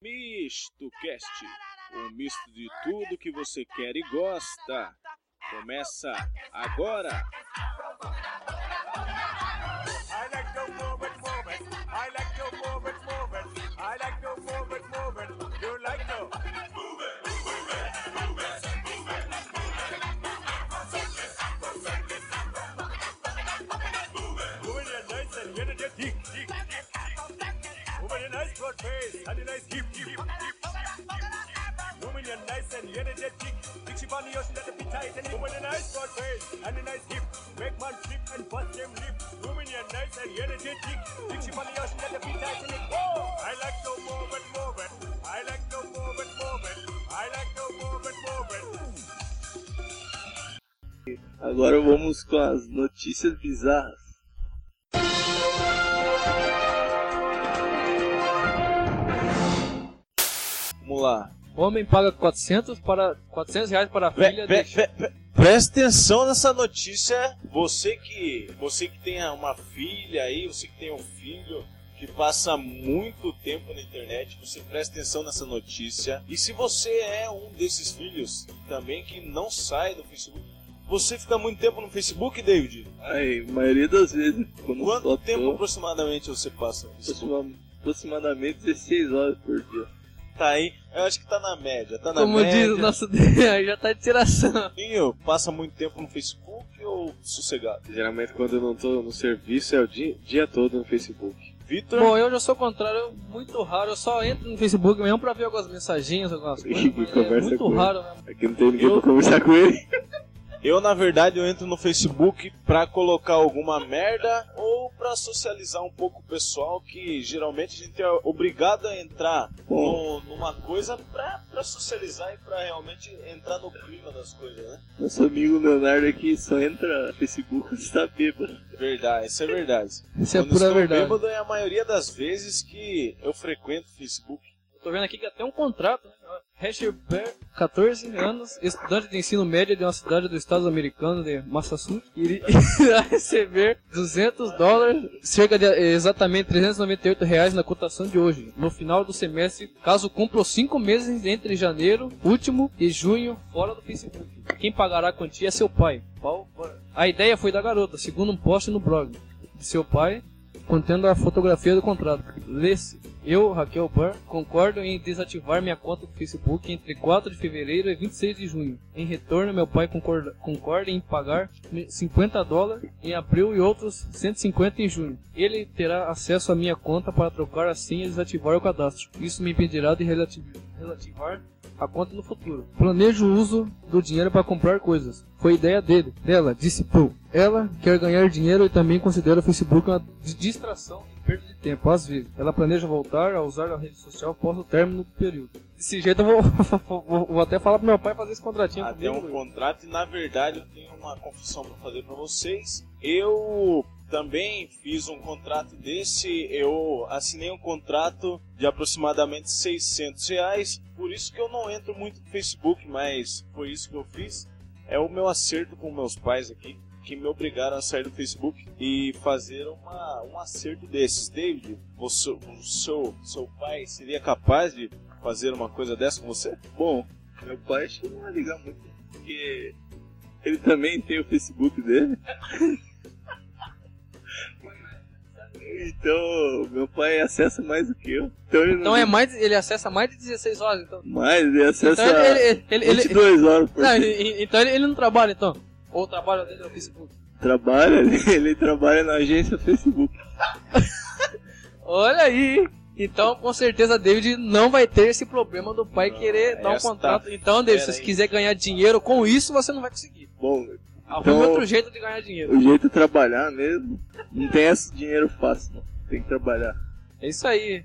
Misto Cast, um misto de tudo que você quer e gosta. Começa agora. And a nice hip, hip. Move it nice and. Tick ship on the be tight and move it nice face and a nice hip. Make man flip and bust them lip. Move it nice and. Tick ship on the ocean that be tight and it. Oh, I like to move it, move it. I like to move it, move it. I like to move it, move it. Agora vamos com as notícias bizarras. Lá. Homem paga 400, para, 400 reais para a filha deixar- ve- ve- Presta atenção nessa notícia. Você que, você que tem uma filha aí, você que tem um filho que passa muito tempo na internet, você presta atenção nessa notícia. E se você é um desses filhos também que não sai do Facebook, você fica muito tempo no Facebook, David? Aí, a maioria das vezes, Quanto tempo tô, aproximadamente você passa no Facebook? aproxima- aproximadamente 16 horas por dia. Tá aí, eu acho que tá na média, tá na Como média. diz o nosso aí já tá de tiração. Ninho, passa muito tempo no Facebook ou sossegado? Geralmente quando eu não tô no serviço é o dia, dia todo no Facebook. Vitor? Bom, eu já sou o contrário, eu- muito raro. Eu só entro no Facebook mesmo pra ver algumas mensagens, algumas coisas. E é muito raro mesmo. Aqui não tem ninguém Eu- pra conversar com ele. Eu, na verdade, eu entro no Facebook pra colocar alguma merda ou pra socializar um pouco o pessoal que geralmente a gente é obrigado a entrar no- numa coisa pra, pra socializar e pra realmente entrar no clima das coisas, né? Nosso amigo Leonardo aqui só entra no Facebook quando está bêbado. Verdade, isso é verdade. Isso é Quando pura verdade. bêbado é a maioria das vezes que eu frequento o Facebook. Tô vendo aqui que até um contrato, né? Hashbear, 14 anos, estudante de ensino médio de uma cidade do estado americano de Massachusetts, irá receber 200 dólares, cerca de eh, exatamente 398 reais na cotação de hoje, no final do semestre, caso cumpra os 5 meses entre janeiro último e junho fora do Facebook. Quem pagará a quantia é seu pai. A ideia foi da garota, segundo um post no blog de seu pai, contendo a fotografia do contrato. Lê-se. Eu, Raquel Burr, concordo em desativar minha conta do Facebook entre 4 de fevereiro e 26 de junho. Em retorno, meu pai concorda, concorda em pagar 50 dólares em abril e outros 150 em junho. Ele terá acesso à minha conta para trocar a senha e desativar o cadastro. Isso me impedirá de relati- relativar a conta no futuro. Planejo o uso do dinheiro para comprar coisas. Foi ideia dele, dela, disse Paul. Ela quer ganhar dinheiro e também considera o Facebook uma di- distração perda de tempo. Às vezes, ela planeja voltar a usar a rede social após o término do período. Desse jeito, eu vou, vou, vou até falar pro meu pai fazer esse contratinho Até um comigo. contrato e na verdade eu tenho uma confissão para fazer para vocês. Eu também fiz um contrato desse, eu assinei um contrato de aproximadamente 600 reais, por isso que eu não entro muito no Facebook, mas foi isso que eu fiz. É o meu acerto com meus pais aqui, que me obrigaram a sair do Facebook e fazer uma, um acerto desses. David, o seu, o seu, seu pai seria capaz de fazer uma coisa dessa com você? Bom, meu pai acho que não vai ligar muito, porque ele também tem o Facebook dele. Então, meu pai acessa mais do que eu. Então ele Então não é mais, ele acessa mais de 16 horas, então. mais, ele acessa Então ele, ele, ele, ele- 22 horas por não, dia. ele- então ele, ele não trabalha, então. Ou trabalha dentro do Facebook. Trabalha, ele, ele trabalha na agência Facebook. Olha aí! Então, com certeza, David não vai ter esse problema do pai Não, querer dar um contrato. Então, David, se você aí. quiser ganhar dinheiro com isso, você não vai conseguir. Bom, Arrume Então- outro jeito de ganhar dinheiro. o jeito de trabalhar mesmo, não tem esse dinheiro fácil, não. Tem que trabalhar. É isso aí.